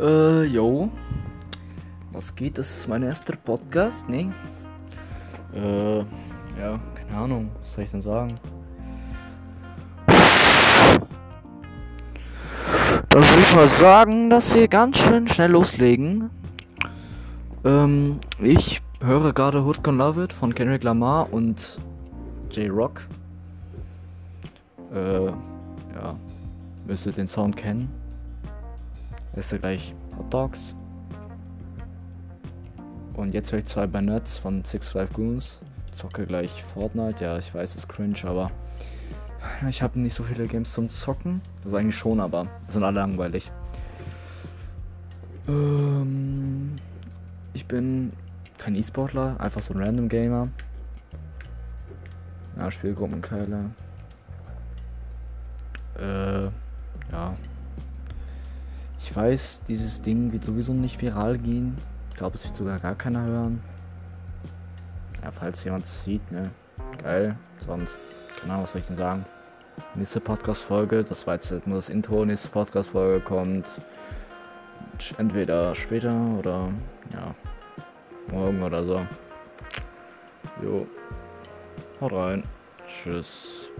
Äh, yo. Was geht? Das ist mein erster Podcast, ne? Äh, ja, keine Ahnung. Was soll ich denn sagen? Dann würde ich mal sagen, dass wir ganz schön schnell loslegen. Ähm, ich höre gerade Hood Can Love It von Kendrick Lamar und J-Rock. Äh, ja, müsstet den Sound kennen. Ist ja gleich Hot Dogs. Und jetzt höre ich zwei bei Nuts von Six Five Goons. Zocke gleich Fortnite. Ja, ich weiß, ist cringe, aber ich habe nicht so viele Games zum Zocken. Das eigentlich schon, aber sind alle langweilig. Ähm, ich bin kein E-Sportler, einfach so ein Random Gamer. Ja, Spielgruppenkeile. Äh, ja. Ich weiß, dieses Ding wird sowieso nicht viral gehen. Ich glaube, es wird sogar gar keiner hören. Ja, falls jemand es sieht, ne? Geil. Sonst, keine Ahnung, was soll ich denn sagen? Nächste Podcast-Folge, das war jetzt nur das Intro. Nächste Podcast-Folge kommt entweder später oder ja, morgen oder so. Jo. Haut rein. Tschüss.